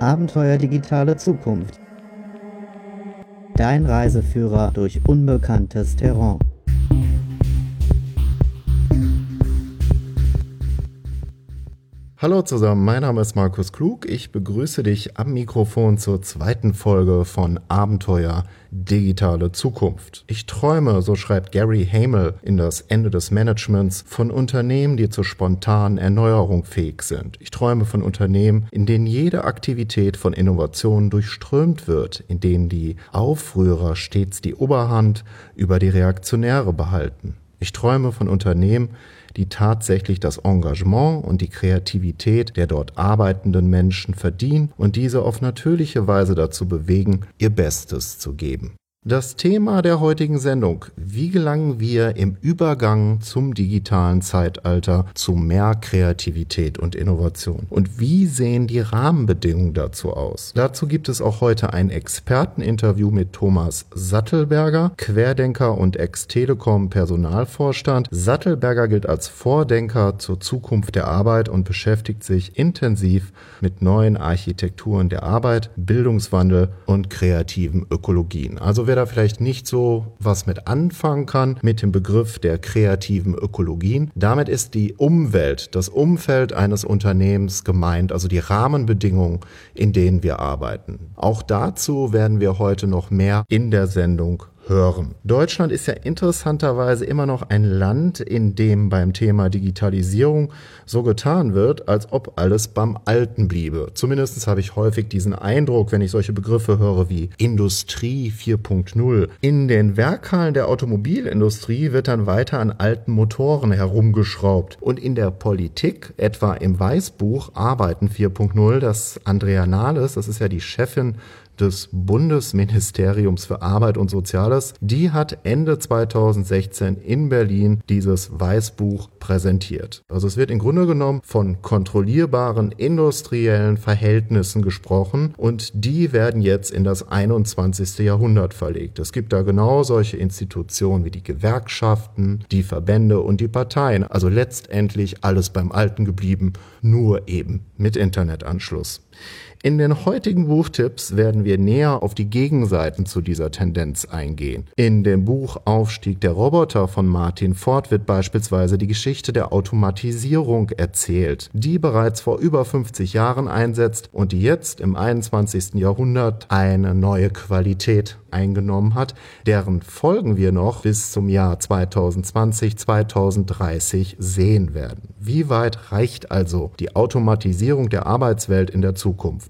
Abenteuer digitale Zukunft. Dein Reiseführer durch unbekanntes Terrain. Hallo zusammen, mein Name ist Markus Klug. Ich begrüße dich am Mikrofon zur zweiten Folge von Abenteuer digitale Zukunft. Ich träume, so schreibt Gary Hamel in das Ende des Managements, von Unternehmen, die zur spontanen Erneuerung fähig sind. Ich träume von Unternehmen, in denen jede Aktivität von Innovationen durchströmt wird, in denen die Aufrührer stets die Oberhand über die Reaktionäre behalten. Ich träume von Unternehmen, die tatsächlich das Engagement und die Kreativität der dort arbeitenden Menschen verdienen und diese auf natürliche Weise dazu bewegen, ihr Bestes zu geben. Das Thema der heutigen Sendung. Wie gelangen wir im Übergang zum digitalen Zeitalter zu mehr Kreativität und Innovation? Und wie sehen die Rahmenbedingungen dazu aus? Dazu gibt es auch heute ein Experteninterview mit Thomas Sattelberger, Querdenker und Ex-Telekom Personalvorstand. Sattelberger gilt als Vordenker zur Zukunft der Arbeit und beschäftigt sich intensiv mit neuen Architekturen der Arbeit, Bildungswandel und kreativen Ökologien. Also wer da vielleicht nicht so was mit anfangen kann mit dem Begriff der kreativen Ökologien. Damit ist die Umwelt, das Umfeld eines Unternehmens gemeint, also die Rahmenbedingungen, in denen wir arbeiten. Auch dazu werden wir heute noch mehr in der Sendung hören. Deutschland ist ja interessanterweise immer noch ein Land, in dem beim Thema Digitalisierung so getan wird, als ob alles beim Alten bliebe. Zumindest habe ich häufig diesen Eindruck, wenn ich solche Begriffe höre wie Industrie 4.0. In den Werkhallen der Automobilindustrie wird dann weiter an alten Motoren herumgeschraubt. Und in der Politik, etwa im Weißbuch Arbeiten 4.0, das Andrea Nahles, das ist ja die Chefin des Bundesministeriums für Arbeit und Soziales. Die hat Ende 2016 in Berlin dieses Weißbuch präsentiert. Also es wird im Grunde genommen von kontrollierbaren industriellen Verhältnissen gesprochen und die werden jetzt in das 21. Jahrhundert verlegt. Es gibt da genau solche Institutionen wie die Gewerkschaften, die Verbände und die Parteien. Also letztendlich alles beim Alten geblieben, nur eben mit Internetanschluss. In den heutigen Buchtipps werden wir näher auf die Gegenseiten zu dieser Tendenz eingehen. In dem Buch Aufstieg der Roboter von Martin Ford wird beispielsweise die Geschichte der Automatisierung erzählt, die bereits vor über 50 Jahren einsetzt und die jetzt im 21. Jahrhundert eine neue Qualität eingenommen hat, deren Folgen wir noch bis zum Jahr 2020, 2030 sehen werden. Wie weit reicht also die Automatisierung der Arbeitswelt in der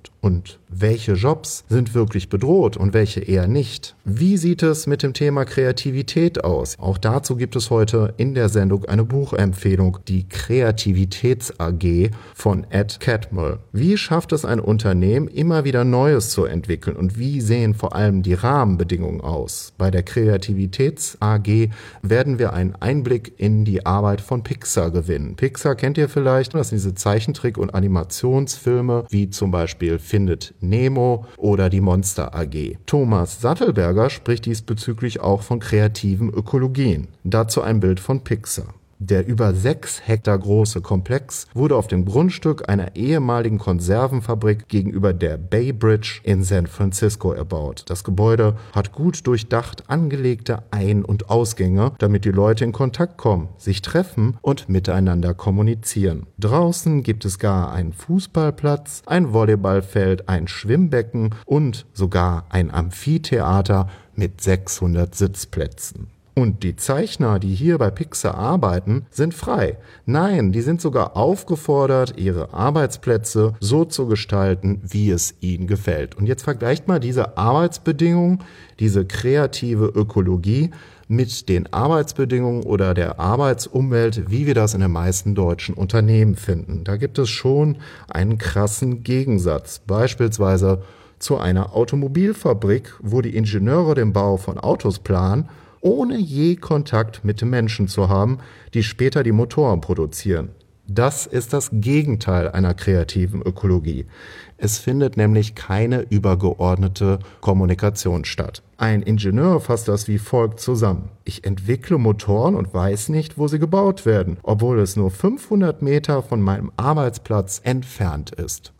Zukunft? Und welche Jobs sind wirklich bedroht und welche eher nicht? Wie sieht es mit dem Thema Kreativität aus? Auch dazu gibt es heute in der Sendung eine Buchempfehlung, die Kreativitäts AG von Ed Catmull. Wie schafft es ein Unternehmen, immer wieder Neues zu entwickeln und wie sehen vor allem die Rahmenbedingungen aus? Bei der Kreativitäts AG werden wir einen Einblick in die Arbeit von Pixar gewinnen. Pixar kennt ihr vielleicht, das sind diese Zeichentrick- und Animationsfilme, wie zum Beispiel Findet Nemo oder die Monster AG. Thomas Sattelberger spricht diesbezüglich auch von kreativen Ökologien. Dazu ein Bild von Pixar. Der über sechs Hektar große Komplex wurde auf dem Grundstück einer ehemaligen Konservenfabrik gegenüber der Bay Bridge in San Francisco erbaut. Das Gebäude hat gut durchdacht angelegte Ein- und Ausgänge, damit die Leute in Kontakt kommen, sich treffen und miteinander kommunizieren. Draußen gibt es gar einen Fußballplatz, ein Volleyballfeld, ein Schwimmbecken und sogar ein Amphitheater mit 600 Sitzplätzen. Und die Zeichner, die hier bei Pixar arbeiten, sind frei. Nein, die sind sogar aufgefordert, ihre Arbeitsplätze so zu gestalten, wie es ihnen gefällt. Und jetzt vergleicht mal diese Arbeitsbedingungen, diese kreative Ökologie mit den Arbeitsbedingungen oder der Arbeitsumwelt, wie wir das in den meisten deutschen Unternehmen finden. Da gibt es schon einen krassen Gegensatz. Beispielsweise zu einer Automobilfabrik, wo die Ingenieure den Bau von Autos planen ohne je Kontakt mit Menschen zu haben, die später die Motoren produzieren. Das ist das Gegenteil einer kreativen Ökologie. Es findet nämlich keine übergeordnete Kommunikation statt. Ein Ingenieur fasst das wie folgt zusammen. Ich entwickle Motoren und weiß nicht, wo sie gebaut werden, obwohl es nur 500 Meter von meinem Arbeitsplatz entfernt ist.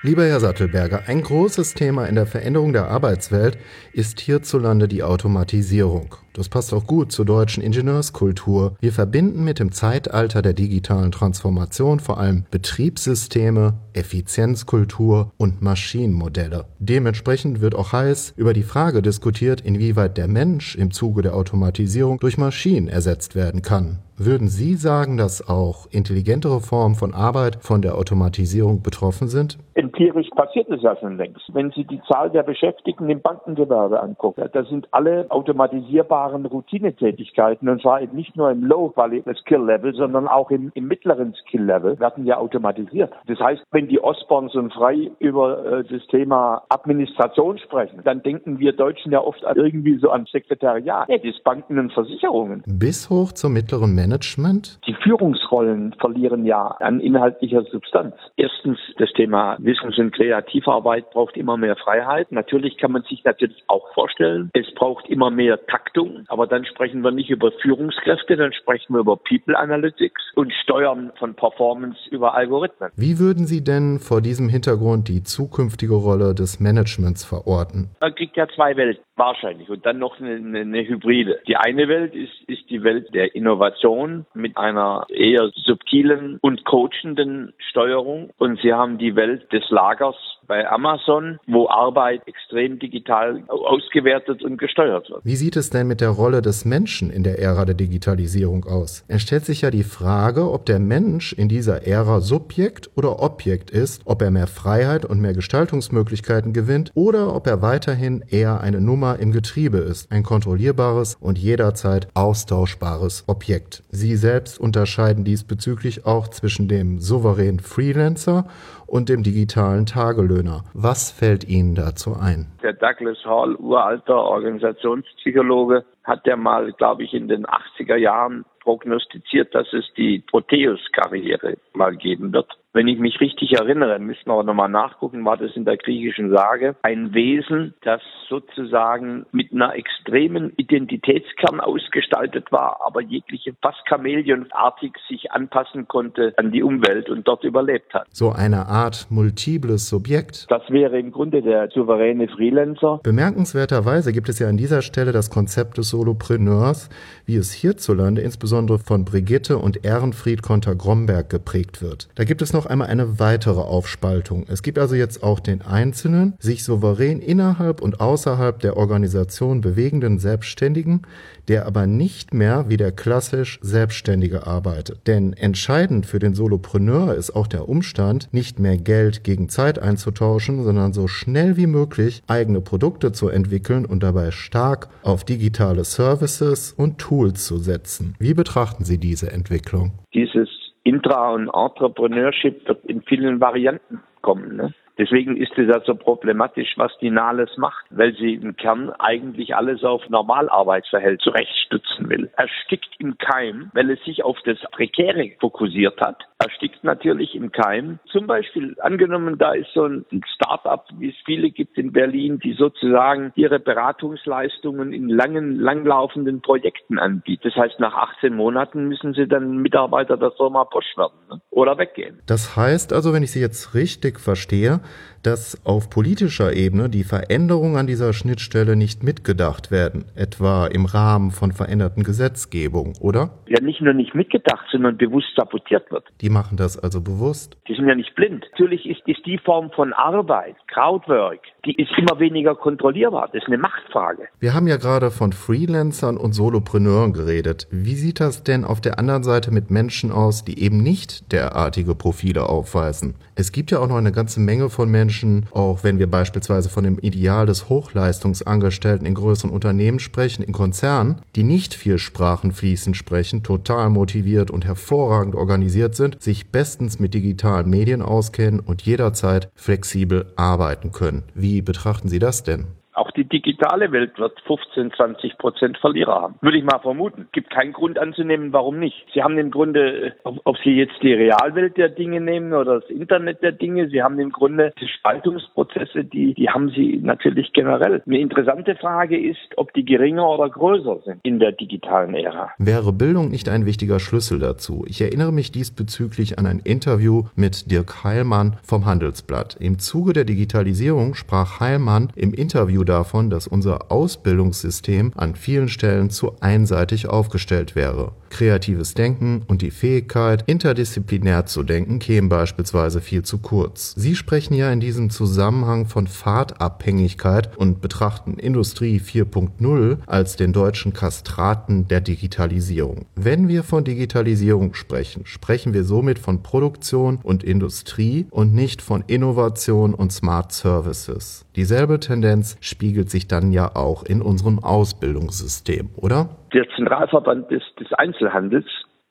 Lieber Herr Sattelberger, ein großes Thema in der Veränderung der Arbeitswelt ist hierzulande die Automatisierung. Das passt auch gut zur deutschen Ingenieurskultur. Wir verbinden mit dem Zeitalter der digitalen Transformation vor allem Betriebssysteme, Effizienzkultur und Maschinenmodelle. Dementsprechend wird auch heiß über die Frage diskutiert, inwieweit der Mensch im Zuge der Automatisierung durch Maschinen ersetzt werden kann. Würden Sie sagen, dass auch intelligentere Formen von Arbeit von der Automatisierung betroffen sind? Empirisch passiert es ja schon längst. Wenn Sie die Zahl der Beschäftigten im Bankengewerbe angucken, das sind alle automatisierbaren Routinetätigkeiten und zwar eben nicht nur im Low-Skill-Level, sondern auch im, im mittleren Skill-Level werden ja automatisiert. Das heißt, wenn die Osborns und Frei über äh, das Thema Administration sprechen, dann denken wir Deutschen ja oft irgendwie so an Sekretariat. Nee, das Banken und Versicherungen. Bis hoch zum mittleren Management? Die Führungsrollen verlieren ja an inhaltlicher Substanz. Erstens das Thema Wissens- und Kreativarbeit braucht immer mehr Freiheit. Natürlich kann man sich natürlich auch vorstellen, es braucht immer mehr Taktung, aber dann sprechen wir nicht über Führungskräfte, dann sprechen wir über People Analytics und Steuern von Performance über Algorithmen. Wie würden Sie denn vor diesem Hintergrund die zukünftige Rolle des Managements verorten? Man kriegt ja zwei Welten wahrscheinlich und dann noch eine, eine, Hybride. Die eine Welt ist, ist die Welt der Innovation mit einer eher subtilen und coachenden Steuerung. Und Sie haben die Welt des Lagers bei Amazon, wo Arbeit extrem digital ausgewertet und gesteuert wird. Wie sieht es denn mit der Rolle des Menschen in der Ära der Digitalisierung aus? Es stellt sich ja die Frage, ob der Mensch in dieser Ära Subjekt oder Objekt ist, ob er mehr Freiheit und mehr Gestaltungsmöglichkeiten gewinnt oder ob er weiterhin eher eine Nummer im Getriebe ist, ein kontrollierbares und jederzeit austauschbares Objekt. Sie selbst unterscheiden diesbezüglich auch zwischen dem souveränen Freelancer und dem digitalen Tagelöhner. Was fällt Ihnen dazu ein? Der Douglas Hall, uralter Organisationspsychologe, hat ja mal, glaube ich, in den 80er Jahren prognostiziert, dass es die Proteus-Karriere mal geben wird. Wenn ich mich richtig erinnere, müssen wir aber nochmal nachgucken, war das in der griechischen Sage ein Wesen, das sozusagen mit einer extremen Identitätskern ausgestaltet war, aber jegliche fast chameleonartig sich anpassen konnte an die Umwelt und dort überlebt hat. So eine Art multiples Subjekt. Das wäre im Grunde der souveräne Freelancer. Bemerkenswerterweise gibt es ja an dieser Stelle das Konzept des Solopreneurs, wie es hierzulande insbesondere von Brigitte und Ehrenfried Konter-Gromberg geprägt wird. Da gibt es noch einmal eine weitere Aufspaltung. Es gibt also jetzt auch den einzelnen, sich souverän innerhalb und außerhalb der Organisation bewegenden Selbstständigen, der aber nicht mehr wie der klassisch Selbstständige arbeitet. Denn entscheidend für den Solopreneur ist auch der Umstand, nicht mehr Geld gegen Zeit einzutauschen, sondern so schnell wie möglich eigene Produkte zu entwickeln und dabei stark auf digitale Services und Tools zu setzen. Wie betrachten Sie diese Entwicklung? Dieses Intra- und Entrepreneurship wird in vielen Varianten kommen. Ne? Deswegen ist es ja so problematisch, was die Nahles macht, weil sie im Kern eigentlich alles auf Normalarbeitsverhältnis zurechtstützen will. Erstickt im Keim, weil es sich auf das Prekäre fokussiert hat. Erstickt natürlich im Keim. Zum Beispiel angenommen, da ist so ein Start-up, wie es viele gibt in Berlin, die sozusagen ihre Beratungsleistungen in langen, langlaufenden Projekten anbietet. Das heißt, nach 18 Monaten müssen sie dann Mitarbeiter der Firma Bosch werden ne? oder weggehen. Das heißt also, wenn ich Sie jetzt richtig verstehe, dass auf politischer Ebene die Veränderungen an dieser Schnittstelle nicht mitgedacht werden, etwa im Rahmen von veränderten Gesetzgebung, oder? Ja, nicht nur nicht mitgedacht, sondern bewusst sabotiert wird. Die machen das also bewusst. Die sind ja nicht blind. Natürlich ist, ist die Form von Arbeit, Crowdwork, die ist immer weniger kontrollierbar. Das ist eine Machtfrage. Wir haben ja gerade von Freelancern und Solopreneuren geredet. Wie sieht das denn auf der anderen Seite mit Menschen aus, die eben nicht derartige Profile aufweisen? Es gibt ja auch noch eine ganze Menge von Menschen, auch wenn wir beispielsweise von dem Ideal des Hochleistungsangestellten in größeren Unternehmen sprechen, in Konzernen, die nicht vier Sprachen fließend sprechen, total motiviert und hervorragend organisiert sind, sich bestens mit digitalen Medien auskennen und jederzeit flexibel arbeiten können. Wie betrachten Sie das denn? Auch die digitale Welt wird 15, 20 Prozent Verlierer haben. Würde ich mal vermuten. Gibt keinen Grund anzunehmen, warum nicht. Sie haben im Grunde, ob, Sie jetzt die Realwelt der Dinge nehmen oder das Internet der Dinge, Sie haben im Grunde die Spaltungsprozesse, die, die haben Sie natürlich generell. Eine interessante Frage ist, ob die geringer oder größer sind in der digitalen Ära. Wäre Bildung nicht ein wichtiger Schlüssel dazu? Ich erinnere mich diesbezüglich an ein Interview mit Dirk Heilmann vom Handelsblatt. Im Zuge der Digitalisierung sprach Heilmann im Interview davon, dass unser Ausbildungssystem an vielen Stellen zu einseitig aufgestellt wäre. Kreatives Denken und die Fähigkeit, interdisziplinär zu denken, kämen beispielsweise viel zu kurz. Sie sprechen ja in diesem Zusammenhang von Fahrtabhängigkeit und betrachten Industrie 4.0 als den deutschen Kastraten der Digitalisierung. Wenn wir von Digitalisierung sprechen, sprechen wir somit von Produktion und Industrie und nicht von Innovation und Smart Services. Dieselbe Tendenz spiegelt sich dann ja auch in unserem Ausbildungssystem, oder? Der Zentralverband des, des Einzelhandels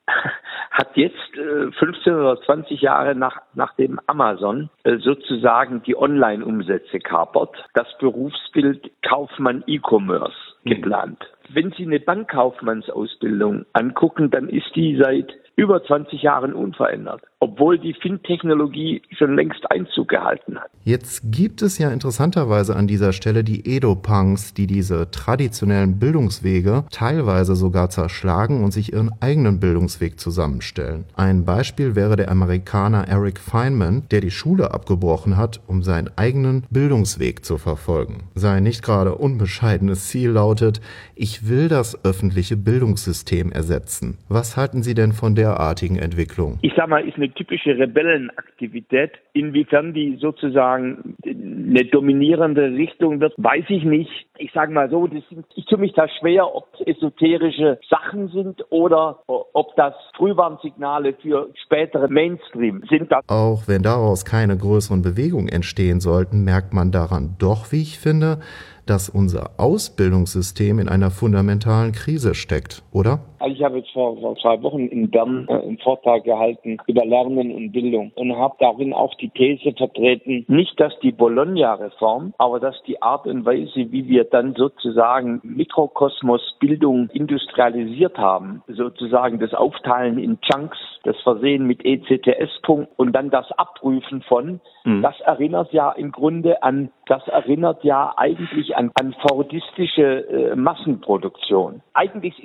hat jetzt äh, 15 oder 20 Jahre nach, nachdem Amazon äh, sozusagen die Online-Umsätze kapert, das Berufsbild Kaufmann E-Commerce mhm. geplant. Wenn Sie eine Bankkaufmannsausbildung angucken, dann ist die seit über 20 Jahren unverändert obwohl die Fintechnologie schon längst Einzug gehalten hat. Jetzt gibt es ja interessanterweise an dieser Stelle die Edo-Punks, die diese traditionellen Bildungswege teilweise sogar zerschlagen und sich ihren eigenen Bildungsweg zusammenstellen. Ein Beispiel wäre der Amerikaner Eric Feynman, der die Schule abgebrochen hat, um seinen eigenen Bildungsweg zu verfolgen. Sein nicht gerade unbescheidenes Ziel lautet, ich will das öffentliche Bildungssystem ersetzen. Was halten Sie denn von derartigen Entwicklungen? Ich sag mal, ist eine eine typische Rebellenaktivität. Inwiefern die sozusagen eine dominierende Richtung wird, weiß ich nicht. Ich sage mal so, sind, ich tue mich da schwer, ob es esoterische Sachen sind oder ob das Frühwarnsignale für spätere Mainstream sind. Auch wenn daraus keine größeren Bewegungen entstehen sollten, merkt man daran doch, wie ich finde, dass unser Ausbildungssystem in einer fundamentalen Krise steckt, oder? Also ich habe jetzt vor, vor zwei Wochen in Bern äh, einen Vortrag gehalten über Lernen und Bildung und habe darin auch die These vertreten, nicht, dass die Bologna-Reform, aber dass die Art und Weise, wie wir dann sozusagen Mikrokosmos Bildung industrialisiert haben, sozusagen das Aufteilen in Chunks, das Versehen mit ECTS-Punkt und dann das Abprüfen von, mhm. das erinnert ja im Grunde an, das erinnert ja eigentlich an, an fordistische äh, Massenproduktion. Eigentlich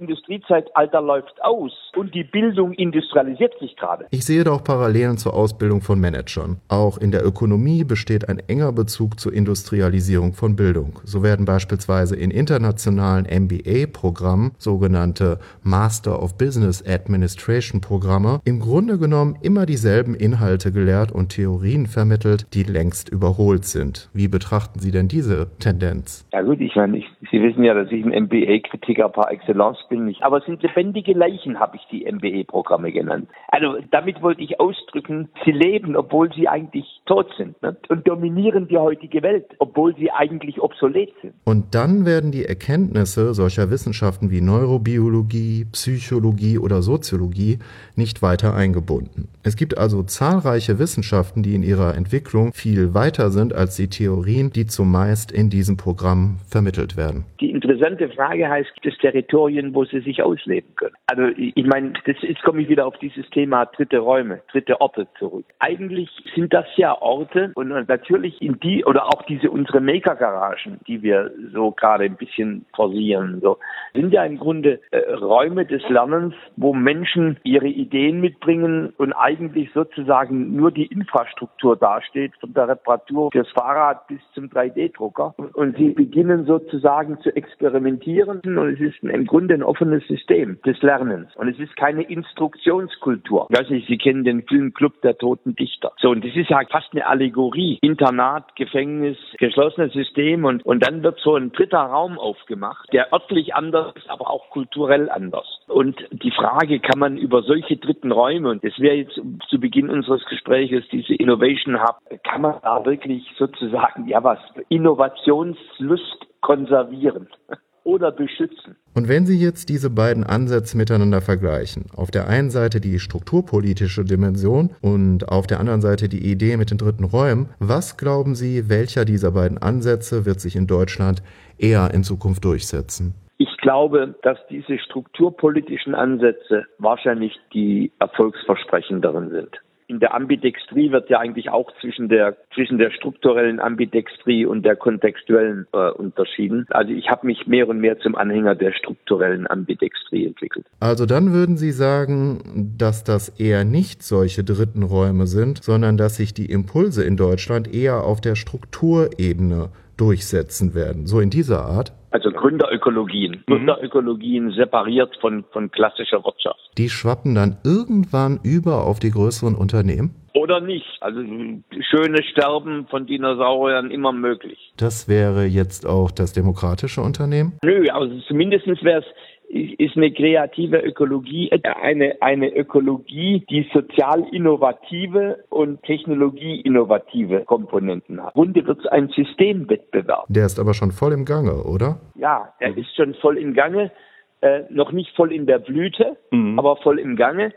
das Industriezeitalter läuft aus und die Bildung industrialisiert sich gerade. Ich sehe doch Parallelen zur Ausbildung von Managern. Auch in der Ökonomie besteht ein enger Bezug zur Industrialisierung von Bildung. So werden beispielsweise in internationalen MBA-Programmen sogenannte Master of Business Administration Programme im Grunde genommen immer dieselben Inhalte gelehrt und Theorien vermittelt, die längst überholt sind. Wie betrachten Sie denn diese Tendenz? Ja gut, ich meine, ich, Sie wissen ja, dass ich ein MBA-Kritiker par excellence bin. Ich, aber sind lebendige Leichen, habe ich die MBA-Programme genannt. Also damit wollte ich ausdrücken, sie leben, obwohl sie eigentlich tot sind ne? und dominieren die heutige Welt, obwohl sie eigentlich obsolet sind. Und dann werden die Erkenntnisse solcher Wissenschaften wie Neurobiologie, Psychologie oder Soziologie nicht weiter eingebunden. Es gibt also zahlreiche Wissenschaften, die in ihrer Entwicklung viel weiter sind als die Theorien, die zumeist in diesem Programm vermittelt werden. Die interessante Frage heißt, gibt es Territorien, wo sie sich ausleben können? Also ich meine, jetzt komme ich wieder auf dieses Thema dritte Räume, dritte Orte zurück. Eigentlich sind das ja Orte und natürlich in die oder auch diese unsere Maker-Garagen, die wir so gerade ein bisschen forcieren, so, sind ja im Grunde äh, Räume des Lernens, wo Menschen ihre Ideen mitbringen und eigentlich sozusagen nur die Infrastruktur dasteht, von der Reparatur fürs Fahrrad bis zum 3D-Drucker. Und sie beginnen sozusagen zu experimentieren und es ist im Grunde ein offenes System des Lernens. Und es ist keine Instruktionskultur. Ich weiß nicht, Sie kennen den Film Club der Toten Dichter. So, und das ist halt fast eine Allegorie. Internat, Gefängnis, geschlossenes System und, und dann wird so ein dritter Raum aufgemacht, der örtlich anders ist, aber auch kulturell anders. Und die Frage, kann man über solche dritten Räume, und das wäre jetzt zu Beginn unseres Gespräches diese Innovation Hub, kann man da wirklich sozusagen, ja was, Innovationslust konservieren. oder beschützen. Und wenn Sie jetzt diese beiden Ansätze miteinander vergleichen, auf der einen Seite die strukturpolitische Dimension und auf der anderen Seite die Idee mit den dritten Räumen, was glauben Sie, welcher dieser beiden Ansätze wird sich in Deutschland eher in Zukunft durchsetzen? Ich glaube, dass diese strukturpolitischen Ansätze wahrscheinlich die erfolgsversprechenderen sind in der Ambidextrie wird ja eigentlich auch zwischen der zwischen der strukturellen Ambidextrie und der kontextuellen äh, unterschieden. Also ich habe mich mehr und mehr zum Anhänger der strukturellen Ambidextrie entwickelt. Also dann würden Sie sagen, dass das eher nicht solche dritten Räume sind, sondern dass sich die Impulse in Deutschland eher auf der Strukturebene durchsetzen werden. So in dieser Art? Also Gründerökologien. Mhm. Gründerökologien separiert von, von klassischer Wirtschaft. Die schwappen dann irgendwann über auf die größeren Unternehmen? Oder nicht. Also schöne Sterben von Dinosauriern immer möglich. Das wäre jetzt auch das demokratische Unternehmen? Nö, also zumindest wäre es ist eine kreative Ökologie eine, eine Ökologie, die sozial innovative und technologie innovative Komponenten hat. Im Grunde wird es ein Systemwettbewerb. Der ist aber schon voll im Gange, oder? Ja, der ist schon voll im Gange. Äh, noch nicht voll in der Blüte, mhm. aber voll im Gange.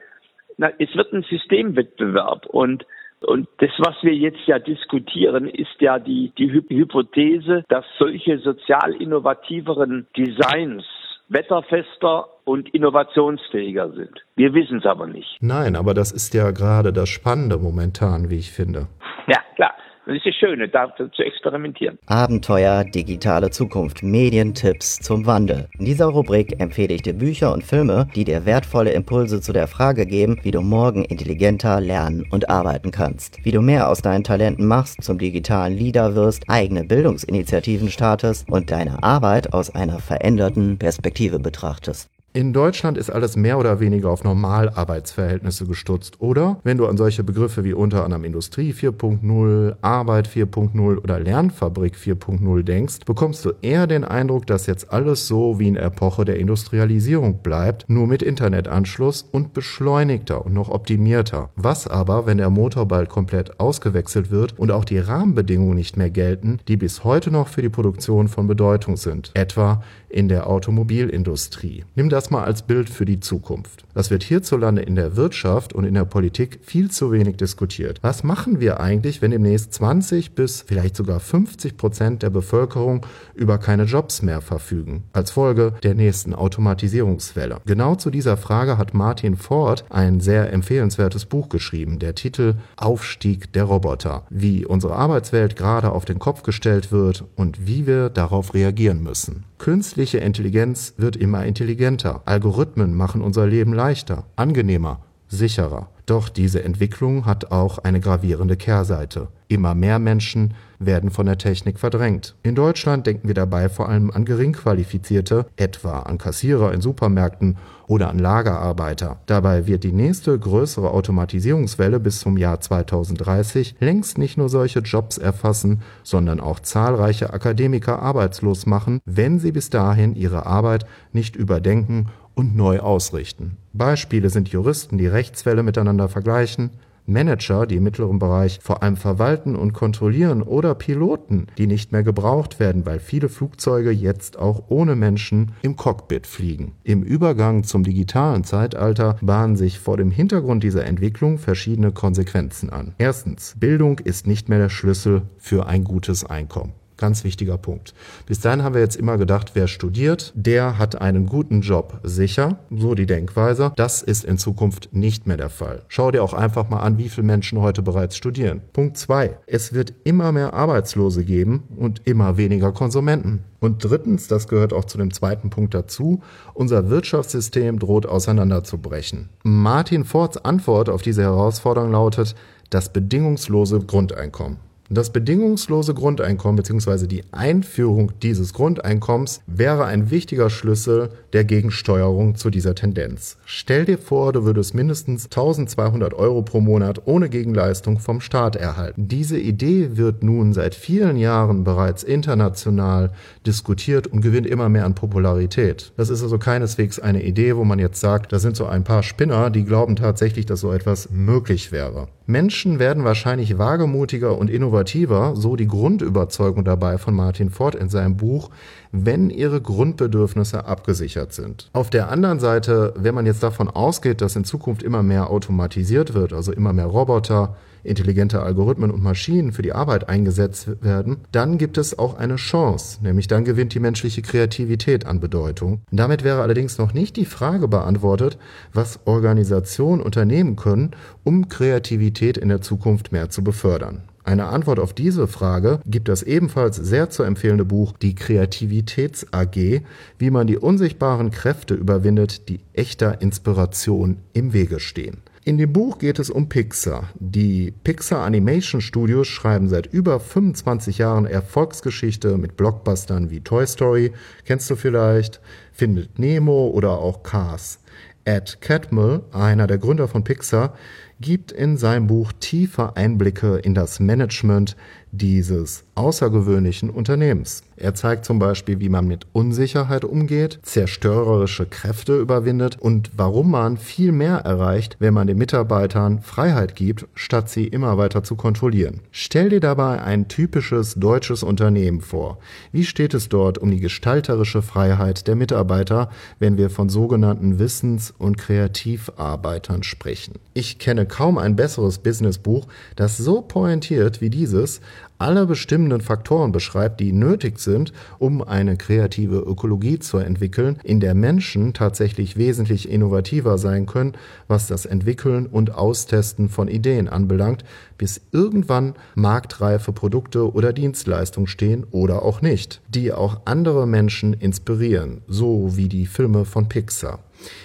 Na, es wird ein Systemwettbewerb und und das, was wir jetzt ja diskutieren, ist ja die, die Hypothese, dass solche sozial innovativeren Designs wetterfester und innovationsfähiger sind. Wir wissen es aber nicht. Nein, aber das ist ja gerade das Spannende momentan, wie ich finde. Ja, klar. Das ist das Schöne, da zu experimentieren. Abenteuer, digitale Zukunft, Medientipps zum Wandel. In dieser Rubrik empfehle ich dir Bücher und Filme, die dir wertvolle Impulse zu der Frage geben, wie du morgen intelligenter lernen und arbeiten kannst. Wie du mehr aus deinen Talenten machst, zum digitalen Leader wirst, eigene Bildungsinitiativen startest und deine Arbeit aus einer veränderten Perspektive betrachtest. In Deutschland ist alles mehr oder weniger auf Normalarbeitsverhältnisse gestutzt, oder? Wenn du an solche Begriffe wie unter anderem Industrie 4.0, Arbeit 4.0 oder Lernfabrik 4.0 denkst, bekommst du eher den Eindruck, dass jetzt alles so wie in Epoche der Industrialisierung bleibt, nur mit Internetanschluss und beschleunigter und noch optimierter. Was aber, wenn der Motor bald komplett ausgewechselt wird und auch die Rahmenbedingungen nicht mehr gelten, die bis heute noch für die Produktion von Bedeutung sind, etwa in der Automobilindustrie. Nimm das mal als Bild für die Zukunft. Das wird hierzulande in der Wirtschaft und in der Politik viel zu wenig diskutiert. Was machen wir eigentlich, wenn demnächst 20 bis vielleicht sogar 50 Prozent der Bevölkerung über keine Jobs mehr verfügen, als Folge der nächsten Automatisierungswelle? Genau zu dieser Frage hat Martin Ford ein sehr empfehlenswertes Buch geschrieben, der Titel Aufstieg der Roboter, wie unsere Arbeitswelt gerade auf den Kopf gestellt wird und wie wir darauf reagieren müssen. Künstliche Intelligenz wird immer intelligenter. Algorithmen machen unser Leben leichter, angenehmer, sicherer. Doch diese Entwicklung hat auch eine gravierende Kehrseite. Immer mehr Menschen werden von der Technik verdrängt. In Deutschland denken wir dabei vor allem an Geringqualifizierte, etwa an Kassierer in Supermärkten oder an Lagerarbeiter. Dabei wird die nächste größere Automatisierungswelle bis zum Jahr 2030 längst nicht nur solche Jobs erfassen, sondern auch zahlreiche Akademiker arbeitslos machen, wenn sie bis dahin ihre Arbeit nicht überdenken und neu ausrichten. Beispiele sind Juristen, die Rechtsfälle miteinander vergleichen, Manager, die im mittleren Bereich vor allem verwalten und kontrollieren oder Piloten, die nicht mehr gebraucht werden, weil viele Flugzeuge jetzt auch ohne Menschen im Cockpit fliegen. Im Übergang zum digitalen Zeitalter bahnen sich vor dem Hintergrund dieser Entwicklung verschiedene Konsequenzen an. Erstens, Bildung ist nicht mehr der Schlüssel für ein gutes Einkommen. Ganz wichtiger Punkt. Bis dahin haben wir jetzt immer gedacht, wer studiert, der hat einen guten Job sicher. So die Denkweise. Das ist in Zukunft nicht mehr der Fall. Schau dir auch einfach mal an, wie viele Menschen heute bereits studieren. Punkt zwei: Es wird immer mehr Arbeitslose geben und immer weniger Konsumenten. Und drittens, das gehört auch zu dem zweiten Punkt dazu, unser Wirtschaftssystem droht auseinanderzubrechen. Martin Fords Antwort auf diese Herausforderung lautet das bedingungslose Grundeinkommen. Das bedingungslose Grundeinkommen bzw. die Einführung dieses Grundeinkommens wäre ein wichtiger Schlüssel der Gegensteuerung zu dieser Tendenz. Stell dir vor, du würdest mindestens 1200 Euro pro Monat ohne Gegenleistung vom Staat erhalten. Diese Idee wird nun seit vielen Jahren bereits international diskutiert und gewinnt immer mehr an Popularität. Das ist also keineswegs eine Idee, wo man jetzt sagt, da sind so ein paar Spinner, die glauben tatsächlich, dass so etwas möglich wäre. Menschen werden wahrscheinlich wagemutiger und innovativer innovativer, so die Grundüberzeugung dabei von Martin Ford in seinem Buch, wenn ihre Grundbedürfnisse abgesichert sind. Auf der anderen Seite, wenn man jetzt davon ausgeht, dass in Zukunft immer mehr automatisiert wird, also immer mehr Roboter, intelligente Algorithmen und Maschinen für die Arbeit eingesetzt werden, dann gibt es auch eine Chance, nämlich dann gewinnt die menschliche Kreativität an Bedeutung. Damit wäre allerdings noch nicht die Frage beantwortet, was Organisationen unternehmen können, um Kreativität in der Zukunft mehr zu befördern. Eine Antwort auf diese Frage gibt das ebenfalls sehr zu empfehlende Buch Die Kreativitäts AG, wie man die unsichtbaren Kräfte überwindet, die echter Inspiration im Wege stehen. In dem Buch geht es um Pixar. Die Pixar Animation Studios schreiben seit über 25 Jahren Erfolgsgeschichte mit Blockbustern wie Toy Story, kennst du vielleicht, Findet Nemo oder auch Cars. Ed Catmull, einer der Gründer von Pixar, gibt in seinem Buch tiefe Einblicke in das Management dieses außergewöhnlichen Unternehmens. Er zeigt zum Beispiel, wie man mit Unsicherheit umgeht, zerstörerische Kräfte überwindet und warum man viel mehr erreicht, wenn man den Mitarbeitern Freiheit gibt, statt sie immer weiter zu kontrollieren. Stell dir dabei ein typisches deutsches Unternehmen vor. Wie steht es dort um die gestalterische Freiheit der Mitarbeiter, wenn wir von sogenannten Wissens- und Kreativarbeitern sprechen? Ich kenne kaum ein besseres Businessbuch, das so pointiert wie dieses alle bestimmenden Faktoren beschreibt, die nötig sind, um eine kreative Ökologie zu entwickeln, in der Menschen tatsächlich wesentlich innovativer sein können, was das Entwickeln und Austesten von Ideen anbelangt, bis irgendwann marktreife Produkte oder Dienstleistungen stehen oder auch nicht, die auch andere Menschen inspirieren, so wie die Filme von Pixar.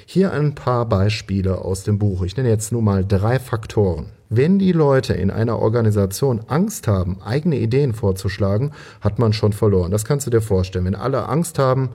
Hier ein paar Beispiele aus dem Buch. Ich nenne jetzt nur mal drei Faktoren. Wenn die Leute in einer Organisation Angst haben, eigene Ideen vorzuschlagen, hat man schon verloren. Das kannst du dir vorstellen. Wenn alle Angst haben,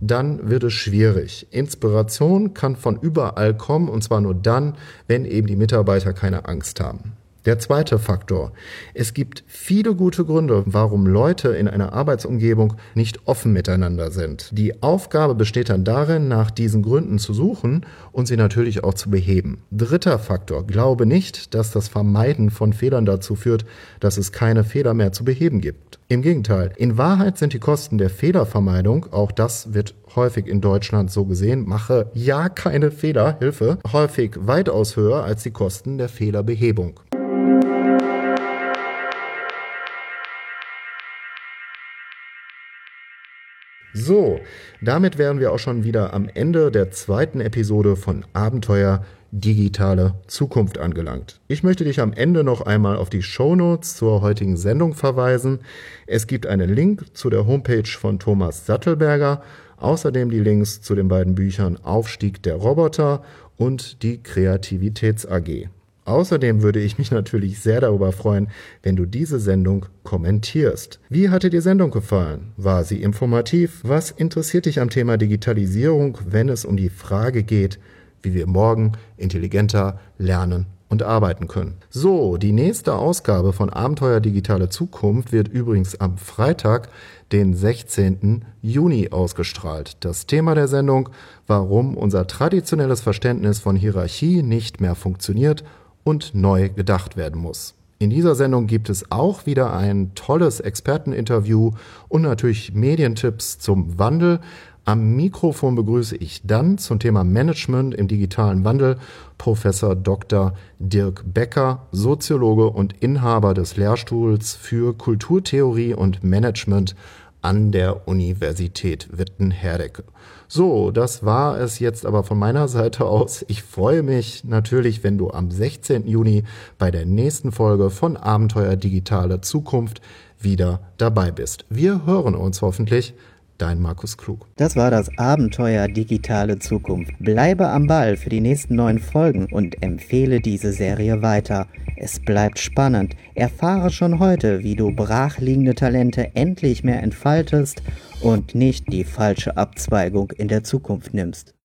dann wird es schwierig. Inspiration kann von überall kommen und zwar nur dann, wenn eben die Mitarbeiter keine Angst haben. Der zweite Faktor. Es gibt viele gute Gründe, warum Leute in einer Arbeitsumgebung nicht offen miteinander sind. Die Aufgabe besteht dann darin, nach diesen Gründen zu suchen und sie natürlich auch zu beheben. Dritter Faktor. Glaube nicht, dass das Vermeiden von Fehlern dazu führt, dass es keine Fehler mehr zu beheben gibt. Im Gegenteil. In Wahrheit sind die Kosten der Fehlervermeidung, auch das wird häufig in Deutschland so gesehen, mache ja keine Fehler, Hilfe, häufig weitaus höher als die Kosten der Fehlerbehebung. So, damit wären wir auch schon wieder am Ende der zweiten Episode von Abenteuer digitale Zukunft angelangt. Ich möchte dich am Ende noch einmal auf die Shownotes zur heutigen Sendung verweisen. Es gibt einen Link zu der Homepage von Thomas Sattelberger, außerdem die Links zu den beiden Büchern Aufstieg der Roboter und die Kreativitäts AG. Außerdem würde ich mich natürlich sehr darüber freuen, wenn du diese Sendung kommentierst. Wie hat dir die Sendung gefallen? War sie informativ? Was interessiert dich am Thema Digitalisierung, wenn es um die Frage geht, wie wir morgen intelligenter lernen und arbeiten können. So, die nächste Ausgabe von Abenteuer Digitale Zukunft wird übrigens am Freitag, den 16. Juni ausgestrahlt. Das Thema der Sendung, warum unser traditionelles Verständnis von Hierarchie nicht mehr funktioniert und neu gedacht werden muss. In dieser Sendung gibt es auch wieder ein tolles Experteninterview und natürlich Medientipps zum Wandel. Am Mikrofon begrüße ich dann zum Thema Management im digitalen Wandel Professor Dr. Dirk Becker, Soziologe und Inhaber des Lehrstuhls für Kulturtheorie und Management an der Universität Witten-Herdecke. So, das war es jetzt aber von meiner Seite aus. Ich freue mich natürlich, wenn du am 16. Juni bei der nächsten Folge von Abenteuer Digitale Zukunft wieder dabei bist. Wir hören uns hoffentlich dein Markus Klug. Das war das Abenteuer Digitale Zukunft. Bleibe am Ball für die nächsten neun Folgen und empfehle diese Serie weiter. Es bleibt spannend. Erfahre schon heute, wie du brachliegende Talente endlich mehr entfaltest und nicht die falsche Abzweigung in der Zukunft nimmst.